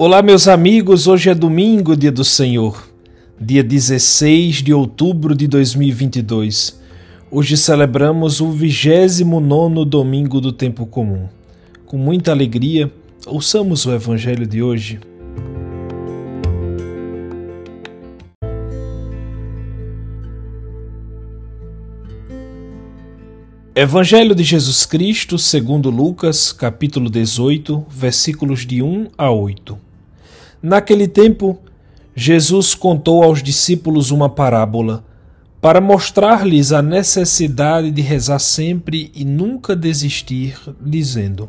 Olá, meus amigos. Hoje é domingo, dia do Senhor, dia 16 de outubro de 2022. Hoje celebramos o 29 domingo do tempo comum. Com muita alegria, ouçamos o evangelho de hoje. Evangelho de Jesus Cristo, segundo Lucas, capítulo 18, versículos de 1 a 8. Naquele tempo, Jesus contou aos discípulos uma parábola para mostrar-lhes a necessidade de rezar sempre e nunca desistir, dizendo: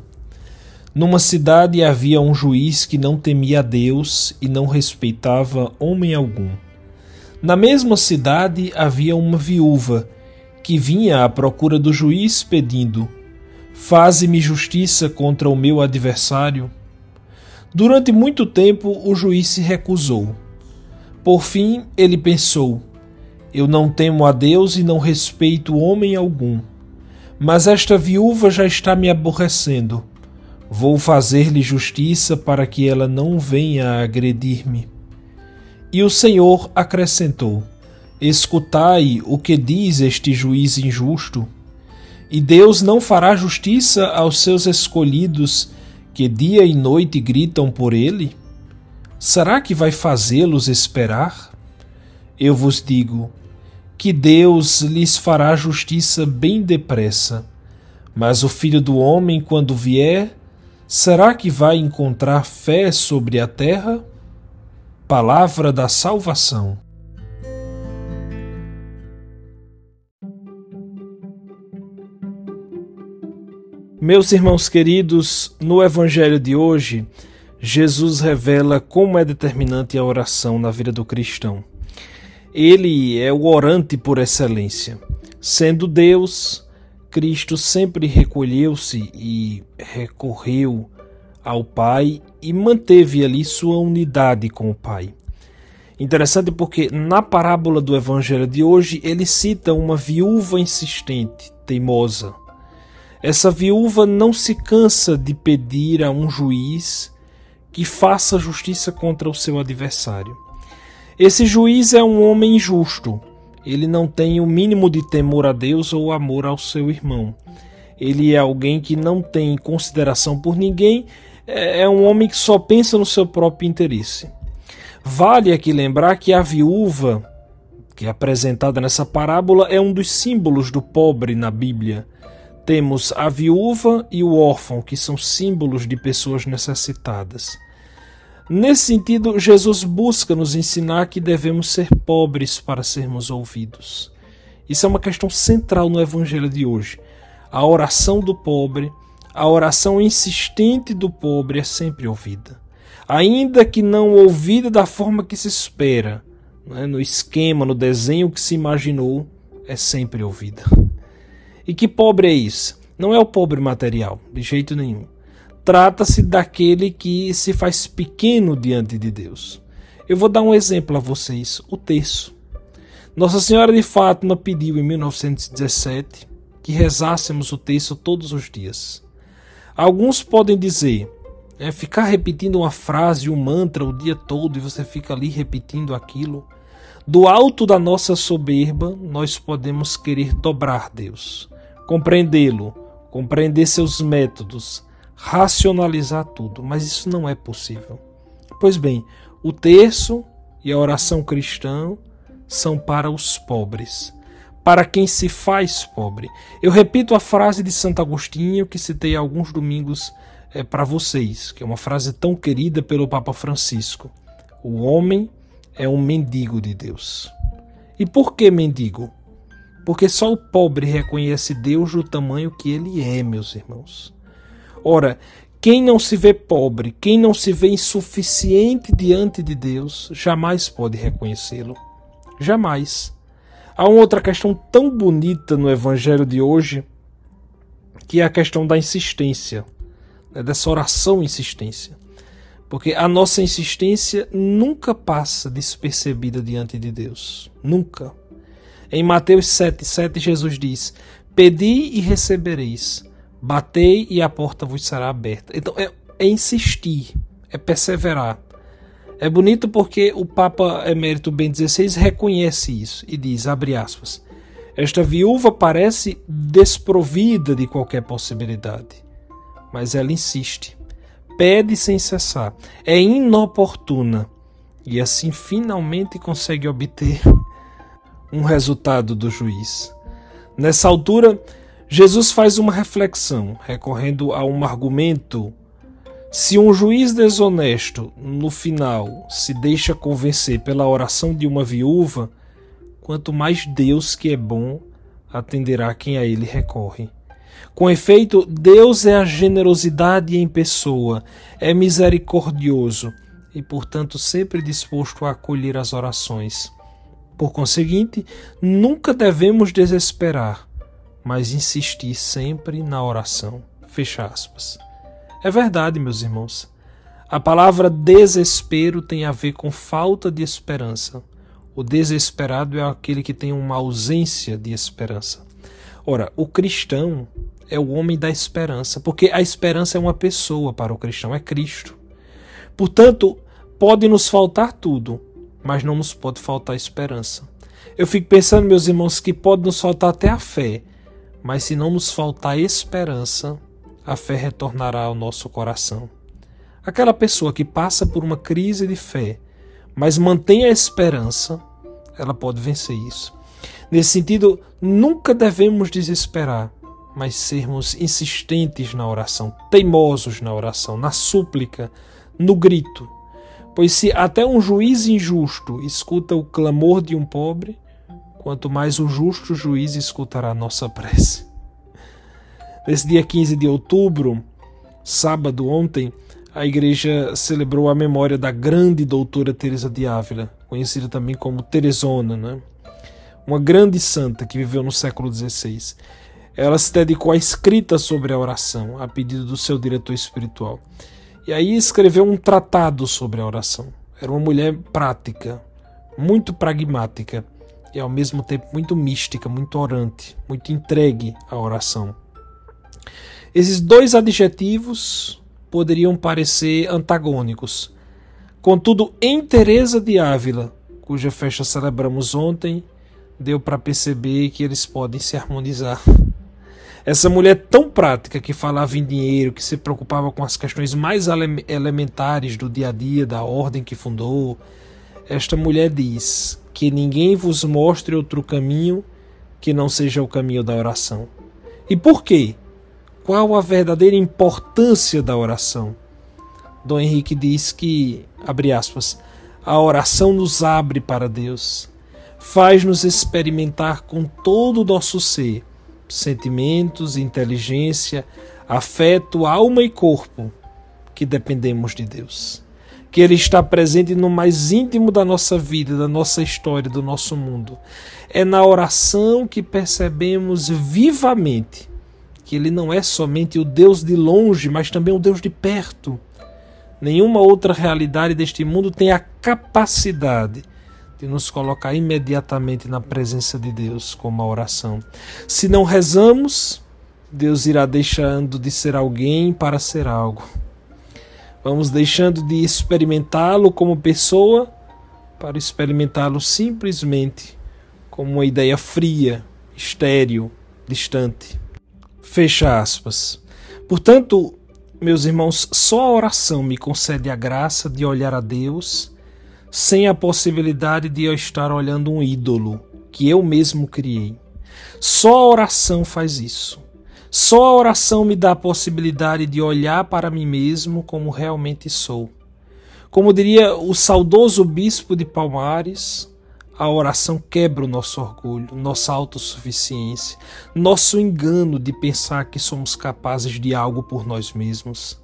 Numa cidade havia um juiz que não temia a Deus e não respeitava homem algum. Na mesma cidade havia uma viúva que vinha à procura do juiz pedindo: Faze-me justiça contra o meu adversário. Durante muito tempo o juiz se recusou. Por fim, ele pensou: Eu não temo a Deus e não respeito homem algum. Mas esta viúva já está me aborrecendo. Vou fazer-lhe justiça para que ela não venha a agredir-me. E o Senhor acrescentou: Escutai o que diz este juiz injusto. E Deus não fará justiça aos seus escolhidos que dia e noite gritam por ele? Será que vai fazê-los esperar? Eu vos digo que Deus lhes fará justiça bem depressa. Mas o filho do homem, quando vier, será que vai encontrar fé sobre a terra? Palavra da salvação. Meus irmãos queridos, no Evangelho de hoje, Jesus revela como é determinante a oração na vida do cristão. Ele é o orante por excelência. Sendo Deus, Cristo sempre recolheu-se e recorreu ao Pai e manteve ali sua unidade com o Pai. Interessante porque na parábola do Evangelho de hoje ele cita uma viúva insistente, teimosa essa viúva não se cansa de pedir a um juiz que faça justiça contra o seu adversário. Esse juiz é um homem injusto. Ele não tem o mínimo de temor a Deus ou amor ao seu irmão. Ele é alguém que não tem consideração por ninguém, é, é um homem que só pensa no seu próprio interesse. Vale aqui lembrar que a viúva, que é apresentada nessa parábola, é um dos símbolos do pobre na Bíblia. Temos a viúva e o órfão, que são símbolos de pessoas necessitadas. Nesse sentido, Jesus busca nos ensinar que devemos ser pobres para sermos ouvidos. Isso é uma questão central no Evangelho de hoje. A oração do pobre, a oração insistente do pobre é sempre ouvida. Ainda que não ouvida da forma que se espera, né, no esquema, no desenho que se imaginou, é sempre ouvida. E que pobre é isso? Não é o pobre material, de jeito nenhum. Trata-se daquele que se faz pequeno diante de Deus. Eu vou dar um exemplo a vocês: o terço. Nossa Senhora de Fátima pediu em 1917 que rezássemos o terço todos os dias. Alguns podem dizer, é, ficar repetindo uma frase, um mantra o dia todo e você fica ali repetindo aquilo. Do alto da nossa soberba, nós podemos querer dobrar Deus compreendê-lo, compreender seus métodos, racionalizar tudo, mas isso não é possível. Pois bem, o terço e a oração cristã são para os pobres, para quem se faz pobre. Eu repito a frase de Santo Agostinho que citei alguns domingos é, para vocês, que é uma frase tão querida pelo Papa Francisco. O homem é um mendigo de Deus. E por que mendigo? Porque só o pobre reconhece Deus do tamanho que ele é, meus irmãos. Ora, quem não se vê pobre, quem não se vê insuficiente diante de Deus, jamais pode reconhecê-lo. Jamais. Há uma outra questão tão bonita no Evangelho de hoje, que é a questão da insistência, né, dessa oração insistência. Porque a nossa insistência nunca passa despercebida diante de Deus. Nunca. Em Mateus 7, 7, Jesus diz: Pedi e recebereis, batei e a porta vos será aberta. Então é, é insistir, é perseverar. É bonito porque o Papa Emérito Bento XVI reconhece isso e diz, abre aspas, esta viúva parece desprovida de qualquer possibilidade, mas ela insiste, pede sem cessar, é inoportuna e assim finalmente consegue obter um resultado do juiz. Nessa altura, Jesus faz uma reflexão, recorrendo a um argumento se um juiz desonesto, no final, se deixa convencer pela oração de uma viúva, quanto mais Deus, que é bom, atenderá quem a ele recorre. Com efeito, Deus é a generosidade em pessoa, é misericordioso e, portanto, sempre disposto a acolher as orações. Por conseguinte, nunca devemos desesperar, mas insistir sempre na oração. Fecha aspas. É verdade, meus irmãos. A palavra desespero tem a ver com falta de esperança. O desesperado é aquele que tem uma ausência de esperança. Ora, o cristão é o homem da esperança, porque a esperança é uma pessoa para o cristão, é Cristo. Portanto, pode nos faltar tudo, mas não nos pode faltar esperança. Eu fico pensando, meus irmãos, que pode nos faltar até a fé, mas se não nos faltar esperança, a fé retornará ao nosso coração. Aquela pessoa que passa por uma crise de fé, mas mantém a esperança, ela pode vencer isso. Nesse sentido, nunca devemos desesperar, mas sermos insistentes na oração, teimosos na oração, na súplica, no grito. Pois se até um juiz injusto escuta o clamor de um pobre, quanto mais o justo juiz escutará nossa prece. Nesse dia 15 de outubro, sábado ontem, a igreja celebrou a memória da grande doutora Teresa de Ávila, conhecida também como Teresona, né? uma grande santa que viveu no século XVI. Ela se dedicou à escrita sobre a oração, a pedido do seu diretor espiritual. E aí escreveu um tratado sobre a oração. Era uma mulher prática, muito pragmática e ao mesmo tempo muito mística, muito orante, muito entregue à oração. Esses dois adjetivos poderiam parecer antagônicos. Contudo, em Teresa de Ávila, cuja festa celebramos ontem, deu para perceber que eles podem se harmonizar. Essa mulher tão prática que falava em dinheiro, que se preocupava com as questões mais elementares do dia a dia, da ordem que fundou, esta mulher diz que ninguém vos mostre outro caminho que não seja o caminho da oração. E por quê? Qual a verdadeira importância da oração? Dom Henrique diz que, abre aspas, a oração nos abre para Deus, faz-nos experimentar com todo o nosso ser, sentimentos, inteligência, afeto, alma e corpo, que dependemos de Deus. Que Ele está presente no mais íntimo da nossa vida, da nossa história, do nosso mundo. É na oração que percebemos vivamente que ele não é somente o Deus de longe, mas também o Deus de perto. Nenhuma outra realidade deste mundo tem a capacidade de nos colocar imediatamente na presença de Deus, como a oração. Se não rezamos, Deus irá deixando de ser alguém para ser algo. Vamos deixando de experimentá-lo como pessoa para experimentá-lo simplesmente como uma ideia fria, estéril, distante. Fecha aspas. Portanto, meus irmãos, só a oração me concede a graça de olhar a Deus sem a possibilidade de eu estar olhando um ídolo que eu mesmo criei. Só a oração faz isso. Só a oração me dá a possibilidade de olhar para mim mesmo como realmente sou. Como diria o saudoso bispo de Palmares, a oração quebra o nosso orgulho, nossa autossuficiência, nosso engano de pensar que somos capazes de algo por nós mesmos.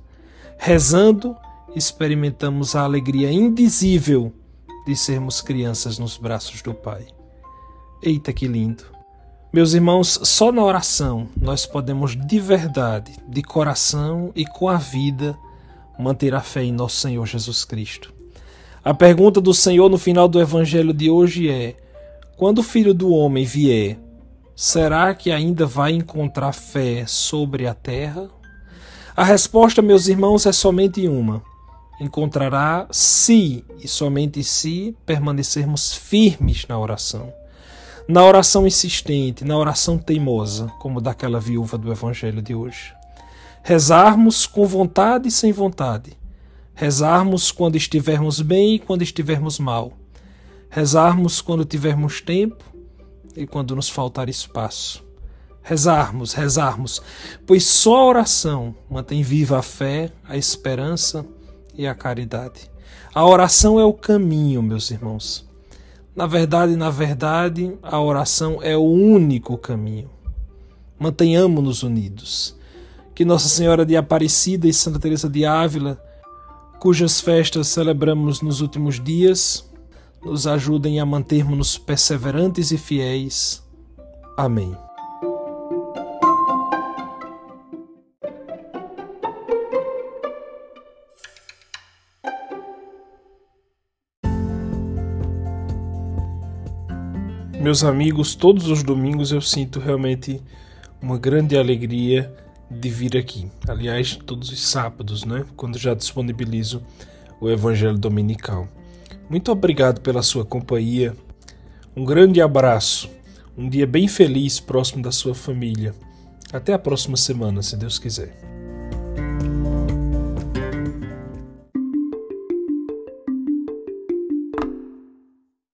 Rezando, experimentamos a alegria indizível de sermos crianças nos braços do Pai. Eita que lindo! Meus irmãos, só na oração nós podemos de verdade, de coração e com a vida, manter a fé em nosso Senhor Jesus Cristo. A pergunta do Senhor no final do evangelho de hoje é: quando o filho do homem vier, será que ainda vai encontrar fé sobre a terra? A resposta, meus irmãos, é somente uma: encontrará se e somente se permanecermos firmes na oração. Na oração insistente, na oração teimosa, como daquela viúva do evangelho de hoje. Rezarmos com vontade e sem vontade. Rezarmos quando estivermos bem e quando estivermos mal. Rezarmos quando tivermos tempo e quando nos faltar espaço. Rezarmos, rezarmos, pois só a oração mantém viva a fé, a esperança e a caridade. A oração é o caminho, meus irmãos. Na verdade, na verdade, a oração é o único caminho. Mantenhamos-nos unidos. Que Nossa Senhora de Aparecida e Santa Teresa de Ávila, cujas festas celebramos nos últimos dias, nos ajudem a mantermos-nos perseverantes e fiéis. Amém. Meus amigos, todos os domingos eu sinto realmente uma grande alegria de vir aqui. Aliás, todos os sábados, né? Quando já disponibilizo o Evangelho Dominical. Muito obrigado pela sua companhia. Um grande abraço. Um dia bem feliz próximo da sua família. Até a próxima semana, se Deus quiser.